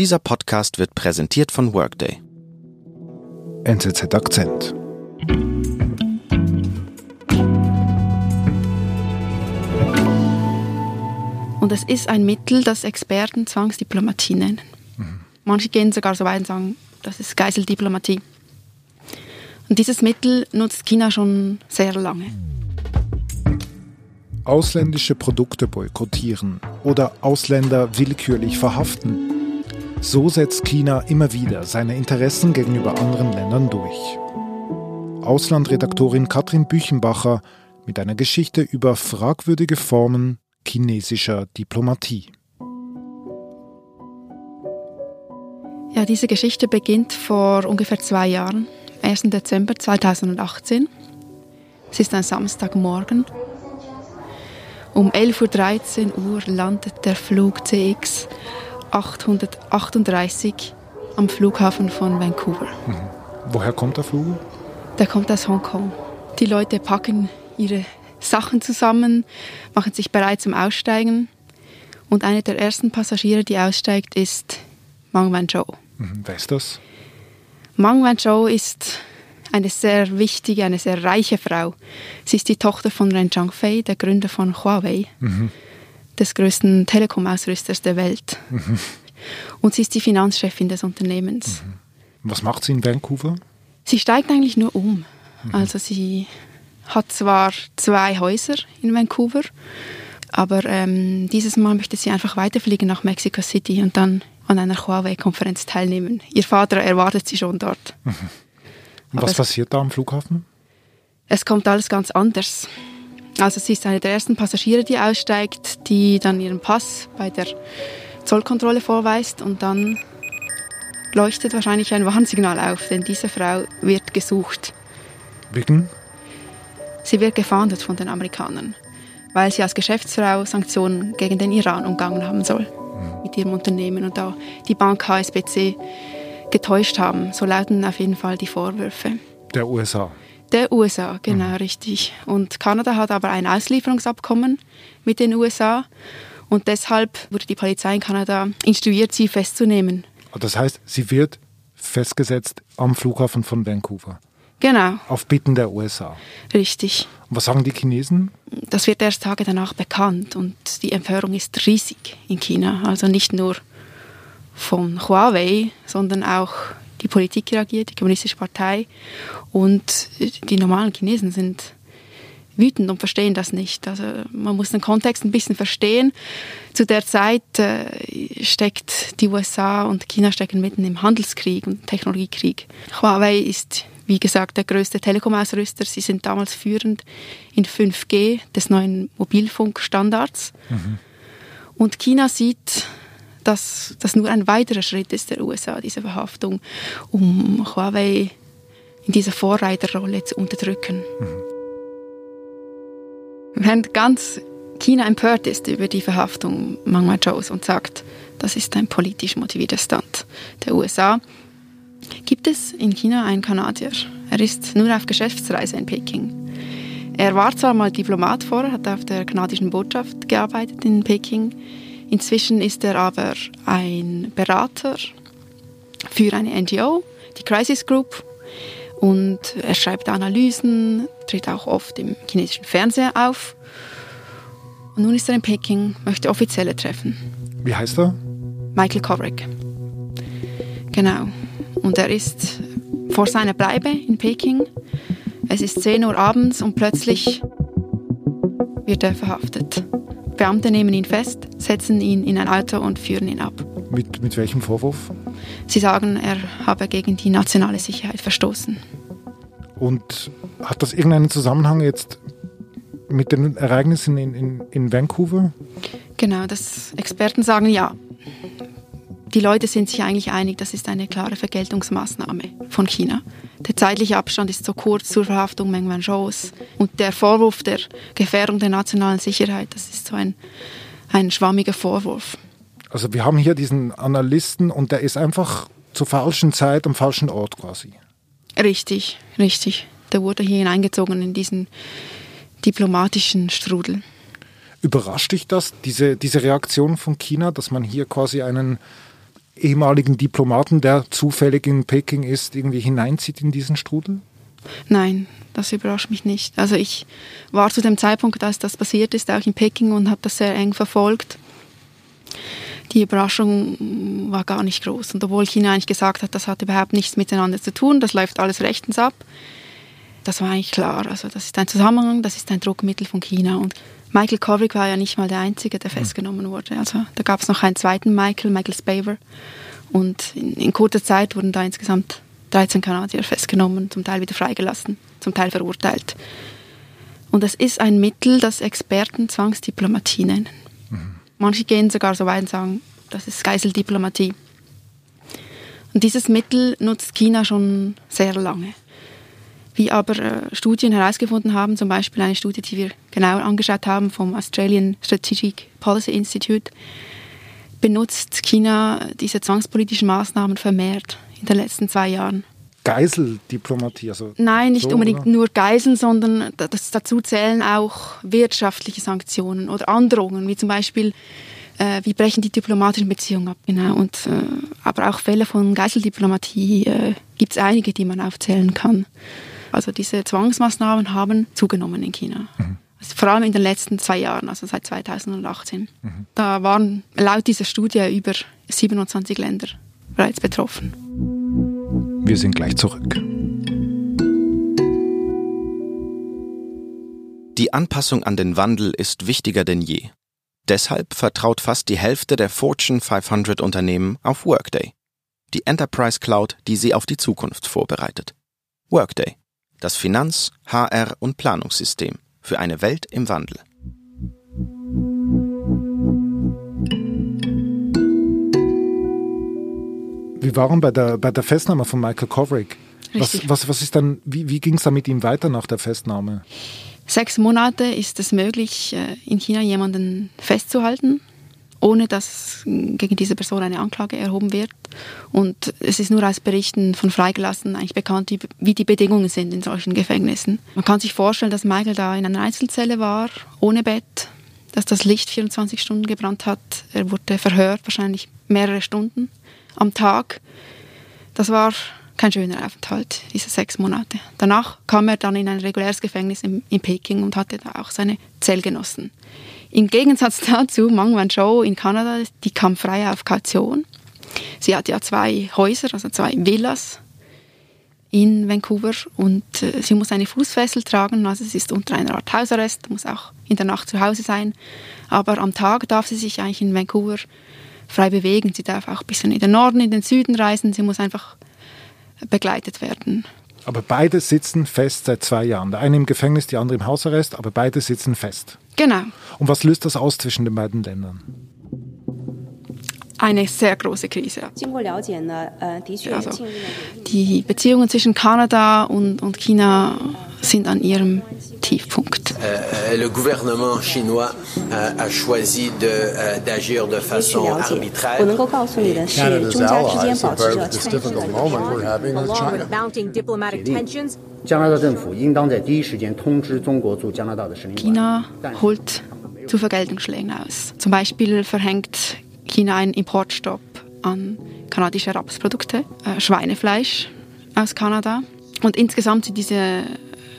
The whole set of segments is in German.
Dieser Podcast wird präsentiert von Workday. NZZ Akzent. Und es ist ein Mittel, das Experten Zwangsdiplomatie nennen. Mhm. Manche gehen sogar so weit und sagen, das ist Geiseldiplomatie. Und dieses Mittel nutzt China schon sehr lange. Ausländische Produkte boykottieren oder Ausländer willkürlich verhaften. So setzt China immer wieder seine Interessen gegenüber anderen Ländern durch. Auslandredaktorin Katrin Büchenbacher mit einer Geschichte über fragwürdige Formen chinesischer Diplomatie. Ja, diese Geschichte beginnt vor ungefähr zwei Jahren, 1. Dezember 2018. Es ist ein Samstagmorgen. Um 11.13 Uhr landet der Flug CX 838 am Flughafen von Vancouver. Mhm. Woher kommt der Flug? Der kommt aus Hongkong. Die Leute packen ihre Sachen zusammen, machen sich bereit zum Aussteigen. Und einer der ersten Passagiere, die aussteigt, ist Mang Wanzhou. Mhm. Wer ist das? Mang Wanzhou ist eine sehr wichtige, eine sehr reiche Frau. Sie ist die Tochter von Ren Zhangfei, der Gründer von Huawei, mhm. Des größten Telekom-Ausrüsters der Welt. Mhm. Und sie ist die Finanzchefin des Unternehmens. Mhm. Was macht sie in Vancouver? Sie steigt eigentlich nur um. Mhm. Also sie hat zwar zwei Häuser in Vancouver, aber ähm, dieses Mal möchte sie einfach weiterfliegen nach Mexico City und dann an einer Huawei-Konferenz teilnehmen. Ihr Vater erwartet sie schon dort. Mhm. Was passiert da am Flughafen? Es kommt alles ganz anders. Also sie ist eine der ersten Passagiere, die aussteigt, die dann ihren Pass bei der Zollkontrolle vorweist und dann leuchtet wahrscheinlich ein Warnsignal auf, denn diese Frau wird gesucht. Wegen? Sie wird gefahndet von den Amerikanern, weil sie als Geschäftsfrau Sanktionen gegen den Iran umgangen haben soll mhm. mit ihrem Unternehmen und da die Bank HSBC getäuscht haben. So lauten auf jeden Fall die Vorwürfe. Der USA. Der USA, genau, mhm. richtig. Und Kanada hat aber ein Auslieferungsabkommen mit den USA und deshalb wurde die Polizei in Kanada instruiert, sie festzunehmen. Das heißt, sie wird festgesetzt am Flughafen von Vancouver. Genau. Auf Bitten der USA. Richtig. Und was sagen die Chinesen? Das wird erst Tage danach bekannt und die Empörung ist riesig in China. Also nicht nur von Huawei, sondern auch die Politik reagiert, die Kommunistische Partei und die normalen Chinesen sind wütend und verstehen das nicht. Also man muss den Kontext ein bisschen verstehen. Zu der Zeit äh, steckt die USA und China stecken mitten im Handelskrieg und Technologiekrieg. Huawei ist wie gesagt der größte Telekom-Ausrüster. Sie sind damals führend in 5G des neuen Mobilfunkstandards. Mhm. Und China sieht dass das nur ein weiterer Schritt ist der USA, diese Verhaftung, um Huawei in dieser Vorreiterrolle zu unterdrücken. Mhm. Während ganz China empört ist über die Verhaftung Meng Wanzhous und sagt, das ist ein politisch motivierter Stand der USA, gibt es in China einen Kanadier. Er ist nur auf Geschäftsreise in Peking. Er war zwar mal Diplomat vorher, hat auf der kanadischen Botschaft gearbeitet in Peking, Inzwischen ist er aber ein Berater für eine NGO, die Crisis Group. Und er schreibt Analysen, tritt auch oft im chinesischen Fernsehen auf. Und nun ist er in Peking, möchte offizielle treffen. Wie heißt er? Michael Kovrig. Genau. Und er ist vor seiner Bleibe in Peking. Es ist 10 Uhr abends und plötzlich wird er verhaftet. Beamte nehmen ihn fest, setzen ihn in ein Auto und führen ihn ab. Mit, mit welchem Vorwurf? Sie sagen, er habe gegen die nationale Sicherheit verstoßen. Und hat das irgendeinen Zusammenhang jetzt mit den Ereignissen in, in, in Vancouver? Genau, das Experten sagen ja die Leute sind sich eigentlich einig, das ist eine klare Vergeltungsmaßnahme von China. Der zeitliche Abstand ist so kurz zur Verhaftung Meng Wanzhous und der Vorwurf der Gefährdung der nationalen Sicherheit, das ist so ein, ein schwammiger Vorwurf. Also wir haben hier diesen Analysten und der ist einfach zur falschen Zeit am falschen Ort quasi. Richtig, richtig. Der wurde hier hineingezogen in diesen diplomatischen Strudel. Überrascht dich das, diese, diese Reaktion von China, dass man hier quasi einen ehemaligen Diplomaten, der zufällig in Peking ist, irgendwie hineinzieht in diesen Strudel? Nein, das überrascht mich nicht. Also ich war zu dem Zeitpunkt, als das passiert ist, auch in Peking und habe das sehr eng verfolgt. Die Überraschung war gar nicht groß. Und obwohl China eigentlich gesagt hat, das hat überhaupt nichts miteinander zu tun, das läuft alles rechtens ab, das war eigentlich klar. Also das ist ein Zusammenhang, das ist ein Druckmittel von China. Und Michael Kovrig war ja nicht mal der Einzige, der hm. festgenommen wurde. Also da gab es noch einen zweiten Michael, Michael Spaver. Und in, in kurzer Zeit wurden da insgesamt 13 Kanadier festgenommen, zum Teil wieder freigelassen, zum Teil verurteilt. Und es ist ein Mittel, das Experten Zwangsdiplomatie nennen. Mhm. Manche gehen sogar so weit und sagen, das ist Geiseldiplomatie. Und dieses Mittel nutzt China schon sehr lange. Wie aber äh, Studien herausgefunden haben, zum Beispiel eine Studie, die wir genau angeschaut haben vom Australian Strategic Policy Institute, benutzt China diese zwangspolitischen Maßnahmen vermehrt in den letzten zwei Jahren. Geiseldiplomatie? Also Nein, nicht so, unbedingt oder? nur Geiseln, sondern das, dazu zählen auch wirtschaftliche Sanktionen oder Androhungen, wie zum Beispiel, äh, wie brechen die diplomatischen Beziehungen ab. Genau. Und, äh, aber auch Fälle von Geiseldiplomatie äh, gibt es einige, die man aufzählen kann. Also diese Zwangsmaßnahmen haben zugenommen in China. Mhm. Also vor allem in den letzten zwei Jahren, also seit 2018. Mhm. Da waren laut dieser Studie über 27 Länder bereits betroffen. Wir sind gleich zurück. Die Anpassung an den Wandel ist wichtiger denn je. Deshalb vertraut fast die Hälfte der Fortune 500 Unternehmen auf Workday, die Enterprise Cloud, die sie auf die Zukunft vorbereitet. Workday, das Finanz-, HR- und Planungssystem für eine Welt im Wandel. Wir waren bei der, bei der Festnahme von Michael Kovrig. Was, was, was ist dann, wie, wie ging es dann mit ihm weiter nach der Festnahme? Sechs Monate ist es möglich, äh, in China jemanden festzuhalten, ohne dass gegen diese Person eine Anklage erhoben wird. Und es ist nur aus Berichten von Freigelassenen eigentlich bekannt, wie die Bedingungen sind in solchen Gefängnissen. Man kann sich vorstellen, dass Michael da in einer Einzelzelle war, ohne Bett, dass das Licht 24 Stunden gebrannt hat. Er wurde verhört, wahrscheinlich mehrere Stunden am Tag. Das war kein schöner Aufenthalt, diese sechs Monate. Danach kam er dann in ein reguläres Gefängnis in, in Peking und hatte da auch seine Zellgenossen. Im Gegensatz dazu, Mang Wanzhou in Kanada, die kam frei auf Kaution. Sie hat ja zwei Häuser, also zwei Villas in Vancouver und äh, sie muss eine Fußfessel tragen, also es ist unter einer Art Hausarrest, muss auch in der Nacht zu Hause sein. Aber am Tag darf sie sich eigentlich in Vancouver frei bewegen. Sie darf auch ein bisschen in den Norden, in den Süden reisen. Sie muss einfach begleitet werden. Aber beide sitzen fest seit zwei Jahren. Der eine im Gefängnis, die andere im Hausarrest, aber beide sitzen fest. Genau. Und was löst das aus zwischen den beiden Ländern? Eine sehr große Krise. Also, die Beziehungen zwischen Kanada und, und China sind an ihrem Tiefpunkt. China holt zu Vergeltungsschlägen aus. Zum Beispiel verhängt China einen Importstopp an kanadische Rapsprodukte, äh, Schweinefleisch aus Kanada. Und insgesamt sind diese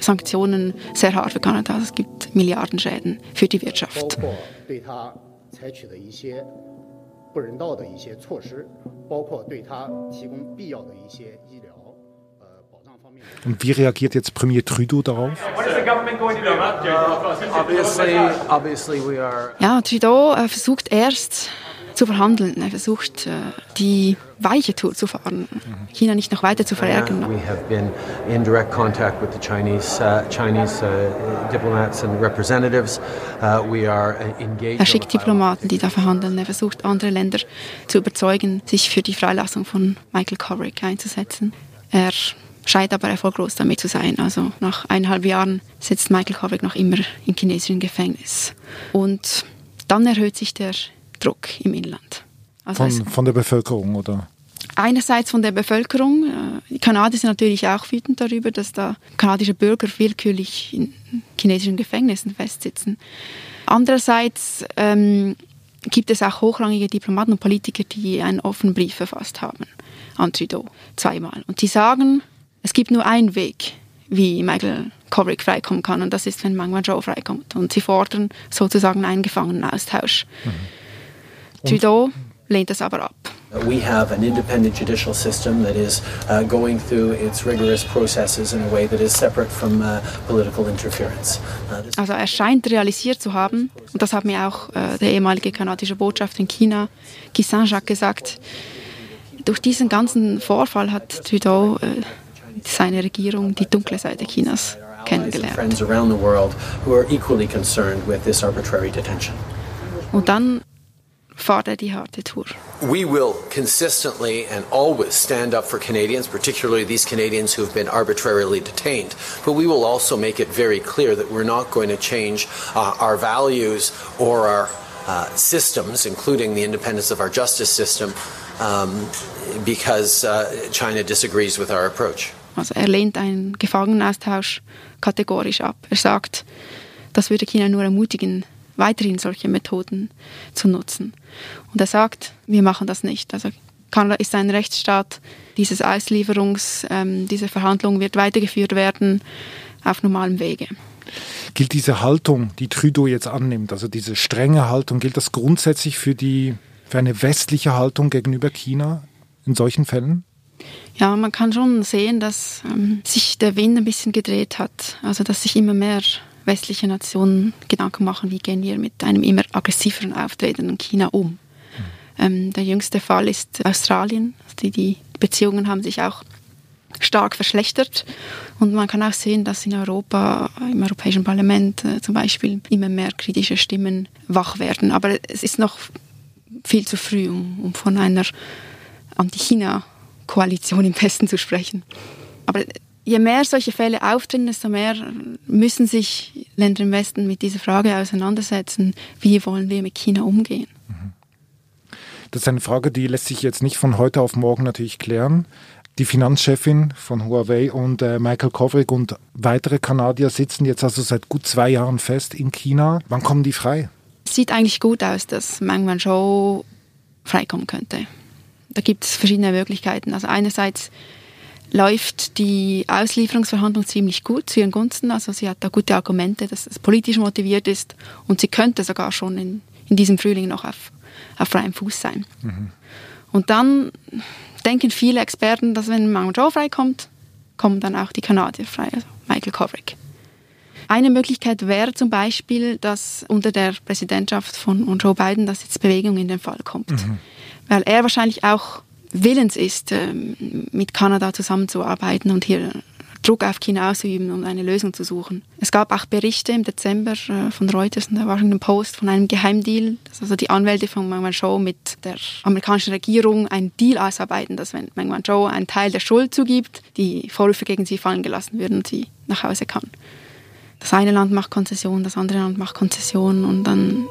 Sanktionen sehr hart für Kanada. Es gibt Milliardenschäden für die Wirtschaft. Und wie reagiert jetzt Premier Trudeau darauf? Ja, Trudeau äh, versucht erst zu verhandeln. Er versucht, äh, die weiche Tour zu fahren, China nicht noch weiter zu verärgern. Uh, uh, er schickt Diplomaten, die da verhandeln. Er versucht, andere Länder zu überzeugen, sich für die Freilassung von Michael Kovrig einzusetzen. Er scheint aber erfolglos damit zu sein. Also nach eineinhalb Jahren sitzt Michael Kovrig noch immer im chinesischen Gefängnis. Und dann erhöht sich der Druck im Inland. Also von, von der Bevölkerung, oder? Einerseits von der Bevölkerung. Äh, die Kanadier sind natürlich auch wütend darüber, dass da kanadische Bürger willkürlich in chinesischen Gefängnissen festsitzen. Andererseits ähm, gibt es auch hochrangige Diplomaten und Politiker, die einen offenen Brief verfasst haben an Trudeau, zweimal. Und die sagen, es gibt nur einen Weg, wie Michael Kovrig freikommen kann, und das ist, wenn Meng Wanzhou freikommt. Und sie fordern sozusagen einen Gefangenenaustausch. Mhm. Trudeau lehnt das aber ab. We have an independent judicial system that is uh, going through its rigorous processes in a way that is separate from uh, political interference. Uh, also er scheint realisiert zu haben, und das hat mir auch äh, der ehemalige kanadische Botschafter in China, Guy Saint-Jacques, gesagt, durch diesen ganzen Vorfall hat Trudeau äh, seine Regierung die dunkle Seite Chinas kennengelernt. Und dann er die harte Tour. We will consistently and always stand up for Canadians, particularly these Canadians who have been arbitrarily detained. But we will also make it very clear that we're not going to change uh, our values or our uh, systems, including the independence of our justice system, um, because uh, China disagrees with our approach. Also er lehnt einen Gefangenenaustausch kategorisch ab. Er sagt, das würde China nur ermutigen, weiterhin solche Methoden zu nutzen. Und er sagt, wir machen das nicht. Also Kanada ist ein Rechtsstaat. Dieses Auslieferungs, ähm, diese Verhandlung wird weitergeführt werden auf normalem Wege. Gilt diese Haltung, die Trudeau jetzt annimmt, also diese strenge Haltung, gilt das grundsätzlich für die für eine westliche Haltung gegenüber China in solchen Fällen? Ja, man kann schon sehen, dass ähm, sich der Wind ein bisschen gedreht hat. Also dass sich immer mehr westliche Nationen Gedanken machen, wie gehen wir mit einem immer aggressiveren auftretenden China um. Mhm. Ähm, der jüngste Fall ist Australien. Also die, die Beziehungen haben sich auch stark verschlechtert. Und man kann auch sehen, dass in Europa, im Europäischen Parlament äh, zum Beispiel, immer mehr kritische Stimmen wach werden. Aber es ist noch viel zu früh, um, um von einer Anti-China-Koalition im Westen zu sprechen. Aber je mehr solche Fälle auftreten, desto mehr müssen sich Länder im Westen mit dieser Frage auseinandersetzen, wie wollen wir mit China umgehen. Mhm. Das ist eine Frage, die lässt sich jetzt nicht von heute auf morgen natürlich klären. Die Finanzchefin von Huawei und äh, Michael Kovrig und weitere Kanadier sitzen jetzt also seit gut zwei Jahren fest in China. Wann kommen die frei? Sieht eigentlich gut aus, dass Meng Wanzhou freikommen könnte. Da gibt es verschiedene Möglichkeiten. Also einerseits läuft die Auslieferungsverhandlung ziemlich gut zu ihren Gunsten. Also sie hat da gute Argumente, dass es politisch motiviert ist und sie könnte sogar schon in, in diesem Frühling noch auf, auf freiem Fuß sein. Mhm. Und dann denken viele Experten, dass wenn Mount Joe freikommt, kommen dann auch die Kanadier frei, also Michael Kovrig. Eine Möglichkeit wäre zum Beispiel, dass unter der Präsidentschaft von Joe Biden, dass jetzt Bewegung in den Fall kommt. Mhm. Weil er wahrscheinlich auch willens ist, ähm, mit Kanada zusammenzuarbeiten und hier Druck auf China auszuüben und eine Lösung zu suchen. Es gab auch Berichte im Dezember äh, von Reuters und der Washington Post von einem Geheimdeal, dass also die Anwälte von Meng Wanzhou mit der amerikanischen Regierung einen Deal ausarbeiten, dass wenn Meng Wanzhou einen Teil der Schuld zugibt, die Vorwürfe gegen sie fallen gelassen würden und sie nach Hause kann. Das eine Land macht Konzession, das andere Land macht Konzession und dann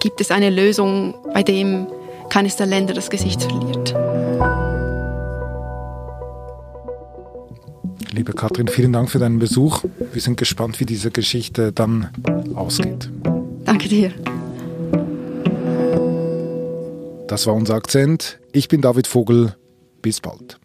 gibt es eine Lösung, bei dem keines der Länder das Gesicht verliert. Liebe Katrin, vielen Dank für deinen Besuch. Wir sind gespannt, wie diese Geschichte dann ausgeht. Danke dir. Das war unser Akzent. Ich bin David Vogel. Bis bald.